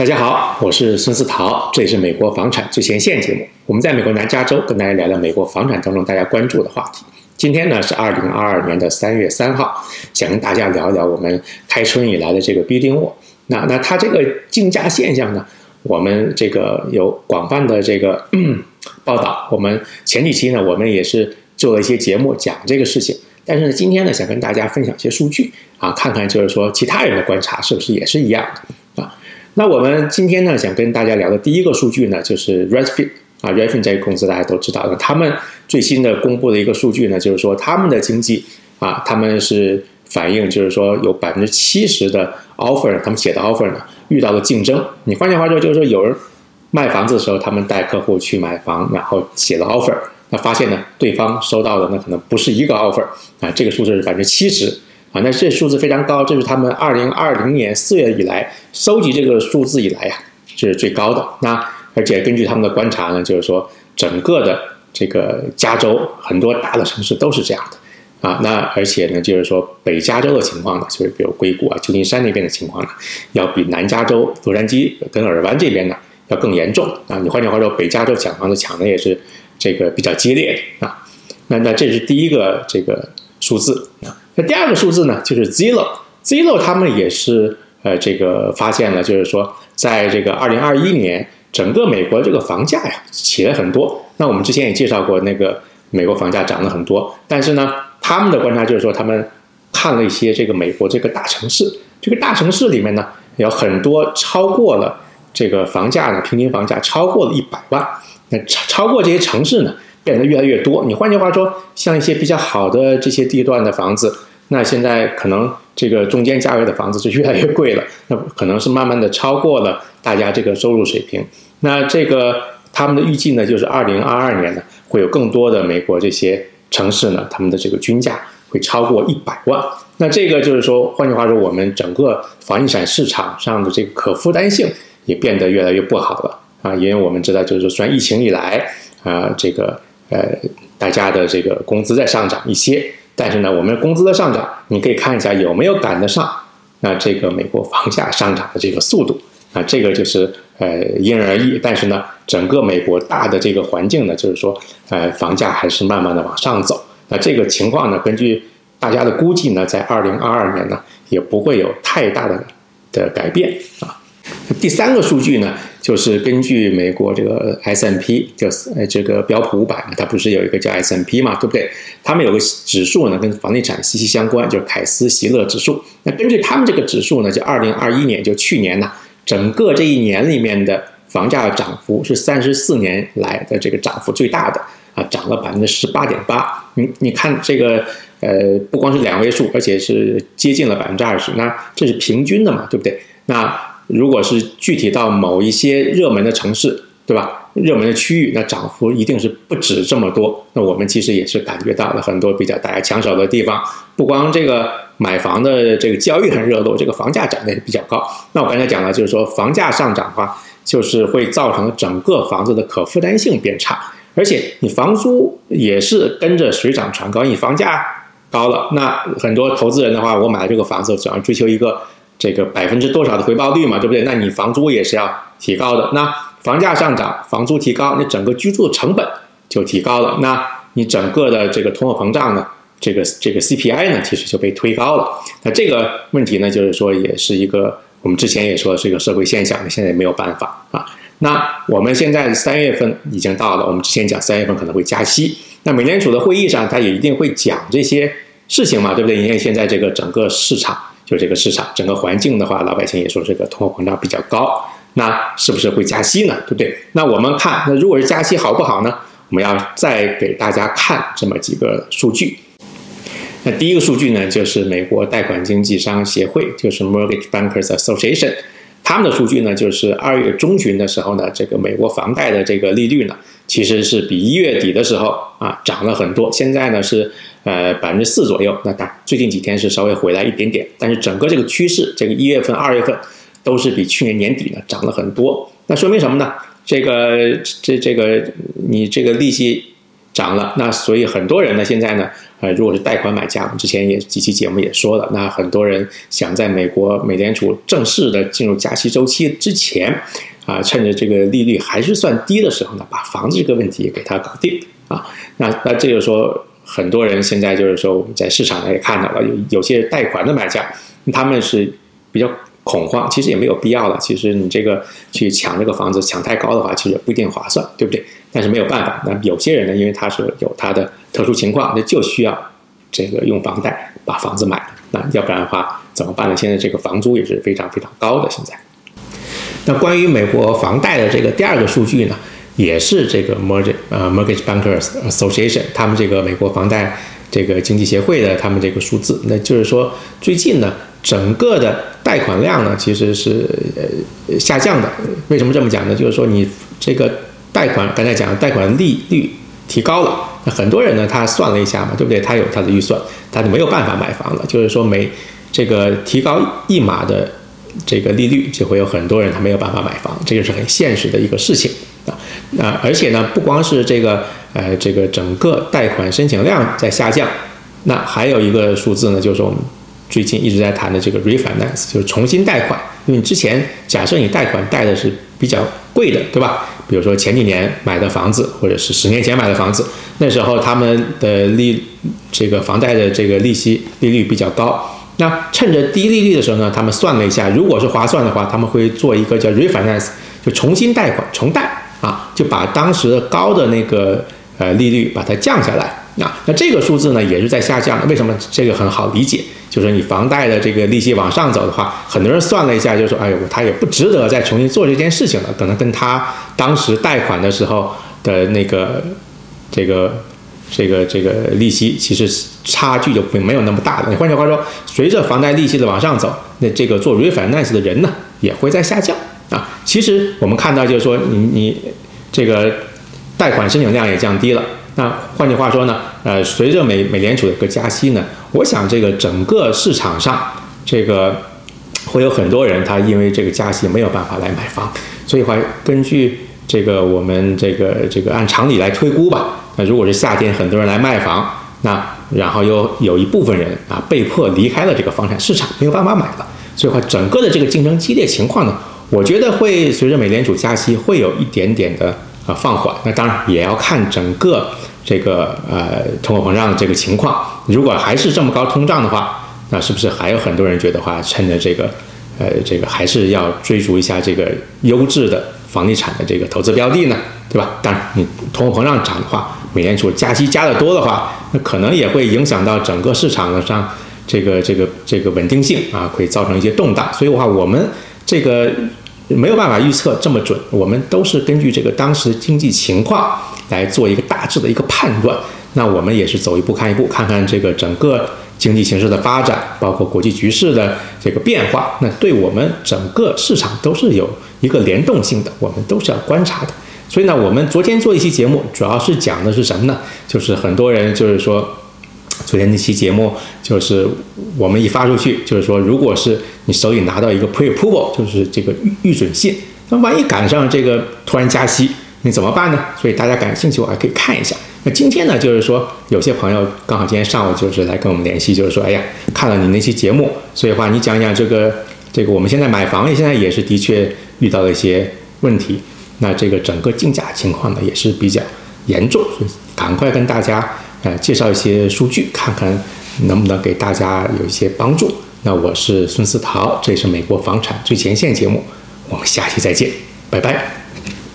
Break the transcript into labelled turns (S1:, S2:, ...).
S1: 大家好，我是孙思桃，这里是美国房产最前线节目。我们在美国南加州跟大家聊聊美国房产当中大家关注的话题。今天呢是二零二二年的三月三号，想跟大家聊一聊我们开春以来的这个 bidding War。那那它这个竞价现象呢，我们这个有广泛的这个 报道。我们前几期呢，我们也是做了一些节目讲这个事情。但是呢，今天呢，想跟大家分享一些数据啊，看看就是说其他人的观察是不是也是一样的。那我们今天呢，想跟大家聊的第一个数据呢，就是 Redfin 啊，Redfin 这个公司大家都知道的，他们最新的公布的一个数据呢，就是说他们的经济啊，他们是反映就是说有百分之七十的 offer，他们写的 offer 呢遇到了竞争。你换句话说，就是说有人卖房子的时候，他们带客户去买房，然后写了 offer，那发现呢，对方收到的那可能不是一个 offer 啊，这个数字是百分之七十。啊，那这数字非常高，这是他们二零二零年四月以来收集这个数字以来呀，这是最高的。那而且根据他们的观察呢，就是说整个的这个加州很多大的城市都是这样的啊。那而且呢，就是说北加州的情况呢，就是比如硅谷啊、旧金山那边的情况呢，要比南加州洛杉矶跟尔湾这边呢要更严重啊。你换句话说，北加州抢房子抢的也是这个比较激烈的啊。那那这是第一个这个数字啊。第二个数字呢，就是 Zillow，Zillow 他们也是呃这个发现了，就是说在这个二零二一年，整个美国这个房价呀起了很多。那我们之前也介绍过，那个美国房价涨了很多，但是呢，他们的观察就是说，他们看了一些这个美国这个大城市，这个大城市里面呢，有很多超过了这个房价呢，平均房价超过了一百万。那超超过这些城市呢？变得越来越多。你换句话说，像一些比较好的这些地段的房子，那现在可能这个中间价位的房子就越来越贵了。那可能是慢慢的超过了大家这个收入水平。那这个他们的预计呢，就是二零二二年呢，会有更多的美国这些城市呢，他们的这个均价会超过一百万。那这个就是说，换句话说，我们整个房地产市场上的这个可负担性也变得越来越不好了啊。因为我们知道，就是说，疫情以来啊，这个呃，大家的这个工资在上涨一些，但是呢，我们工资的上涨，你可以看一下有没有赶得上那这个美国房价上涨的这个速度啊，这个就是呃因人而异。但是呢，整个美国大的这个环境呢，就是说呃房价还是慢慢的往上走。那这个情况呢，根据大家的估计呢，在二零二二年呢，也不会有太大的的改变啊。第三个数据呢？就是根据美国这个 S M P，就是呃这个标普五百嘛，它不是有一个叫 S M P 嘛，对不对？他们有个指数呢，跟房地产息息相关，就是凯斯席勒指数。那根据他们这个指数呢，就二零二一年，就去年呢，整个这一年里面的房价涨幅是三十四年来的这个涨幅最大的啊，涨了百分之十八点八。你你看这个呃，不光是两位数，而且是接近了百分之二十，那这是平均的嘛，对不对？那如果是具体到某一些热门的城市，对吧？热门的区域，那涨幅一定是不止这么多。那我们其实也是感觉到了很多比较大家抢手的地方，不光这个买房的这个交易很热络，这个房价涨得也比较高。那我刚才讲了，就是说房价上涨的话，就是会造成整个房子的可负担性变差，而且你房租也是跟着水涨船高。你房价高了，那很多投资人的话，我买了这个房子，主要追求一个。这个百分之多少的回报率嘛，对不对？那你房租也是要提高的。那房价上涨，房租提高，那整个居住成本就提高了。那你整个的这个通货膨胀呢，这个这个 CPI 呢，其实就被推高了。那这个问题呢，就是说也是一个我们之前也说是一个社会现象，现在也没有办法啊。那我们现在三月份已经到了，我们之前讲三月份可能会加息。那美联储的会议上，他也一定会讲这些事情嘛，对不对？因为现在这个整个市场。就这个市场整个环境的话，老百姓也说这个通货膨胀比较高，那是不是会加息呢？对不对？那我们看，那如果是加息好不好呢？我们要再给大家看这么几个数据。那第一个数据呢，就是美国贷款经纪商协会，就是 Mortgage Bankers Association，他们的数据呢，就是二月中旬的时候呢，这个美国房贷的这个利率呢，其实是比一月底的时候啊涨了很多，现在呢是。呃，百分之四左右。那大最近几天是稍微回来一点点，但是整个这个趋势，这个一月份、二月份都是比去年年底呢涨了很多。那说明什么呢？这个这这个你这个利息涨了。那所以很多人呢，现在呢，呃，如果是贷款买家，我们之前也几期节目也说了，那很多人想在美国美联储正式的进入加息周期之前，啊，趁着这个利率还是算低的时候呢，把房子这个问题给它搞定啊。那那这就说，很多人现在就是说，我们在市场上也看到了，有有些贷款的买家，他们是比较。恐慌其实也没有必要了。其实你这个去抢这个房子抢太高的话，其实不一定划算，对不对？但是没有办法，那有些人呢，因为他是有他的特殊情况，那就需要这个用房贷把房子买了。那要不然的话怎么办呢？现在这个房租也是非常非常高的。现在，那关于美国房贷的这个第二个数据呢，也是这个 Mortgage 呃 Mortgage Bankers Association 他们这个美国房贷这个经济协会的他们这个数字，那就是说最近呢。整个的贷款量呢，其实是呃下降的。为什么这么讲呢？就是说你这个贷款，刚才讲贷款利率提高了，那很多人呢，他算了一下嘛，对不对？他有他的预算，他就没有办法买房了。就是说每这个提高一码的这个利率，就会有很多人他没有办法买房，这个是很现实的一个事情啊。那而且呢，不光是这个呃这个整个贷款申请量在下降，那还有一个数字呢，就是我们。最近一直在谈的这个 refinance 就是重新贷款，因为你之前假设你贷款贷的是比较贵的，对吧？比如说前几年买的房子，或者是十年前买的房子，那时候他们的利这个房贷的这个利息利率比较高，那趁着低利率的时候呢，他们算了一下，如果是划算的话，他们会做一个叫 refinance，就重新贷款重贷啊，就把当时的高的那个呃利率把它降下来。那那这个数字呢也是在下降的，为什么？这个很好理解，就是你房贷的这个利息往上走的话，很多人算了一下，就说，哎呦，他也不值得再重新做这件事情了，可能跟他当时贷款的时候的那个这个这个这个利息其实差距就并没有那么大了。换句话说，随着房贷利息的往上走，那这个做 refinance 的人呢也会在下降啊。其实我们看到就是说，你你这个贷款申请量也降低了。那换句话说呢，呃，随着美美联储的一个加息呢，我想这个整个市场上，这个会有很多人他因为这个加息没有办法来买房，所以话根据这个我们这个这个按常理来推估吧，那如果是夏天很多人来卖房，那然后又有一部分人啊被迫离开了这个房产市场，没有办法买了，所以话整个的这个竞争激烈情况呢，我觉得会随着美联储加息会有一点点的。啊，放缓，那当然也要看整个这个呃通货膨胀的这个情况。如果还是这么高通胀的话，那是不是还有很多人觉得话，趁着这个呃这个还是要追逐一下这个优质的房地产的这个投资标的呢？对吧？当然，你通货膨胀涨的话，美联储加息加的多的话，那可能也会影响到整个市场上这个这个这个稳定性啊，会造成一些动荡。所以的话，我们这个。没有办法预测这么准，我们都是根据这个当时经济情况来做一个大致的一个判断。那我们也是走一步看一步，看看这个整个经济形势的发展，包括国际局势的这个变化，那对我们整个市场都是有一个联动性的，我们都是要观察的。所以呢，我们昨天做一期节目，主要是讲的是什么呢？就是很多人就是说。昨天那期节目就是我们一发出去，就是说，如果是你手里拿到一个 pre-approval，就是这个预准信，那万一赶上这个突然加息，你怎么办呢？所以大家感兴趣，我还可以看一下。那今天呢，就是说有些朋友刚好今天上午就是来跟我们联系，就是说，哎呀，看了你那期节目，所以话你讲讲这个这个我们现在买房现在也是的确遇到了一些问题，那这个整个竞价情况呢也是比较严重，所以赶快跟大家。呃，介绍一些数据，看看能不能给大家有一些帮助。那我是孙思桃，这是美国房产最前线节目，我们下期再见，拜拜。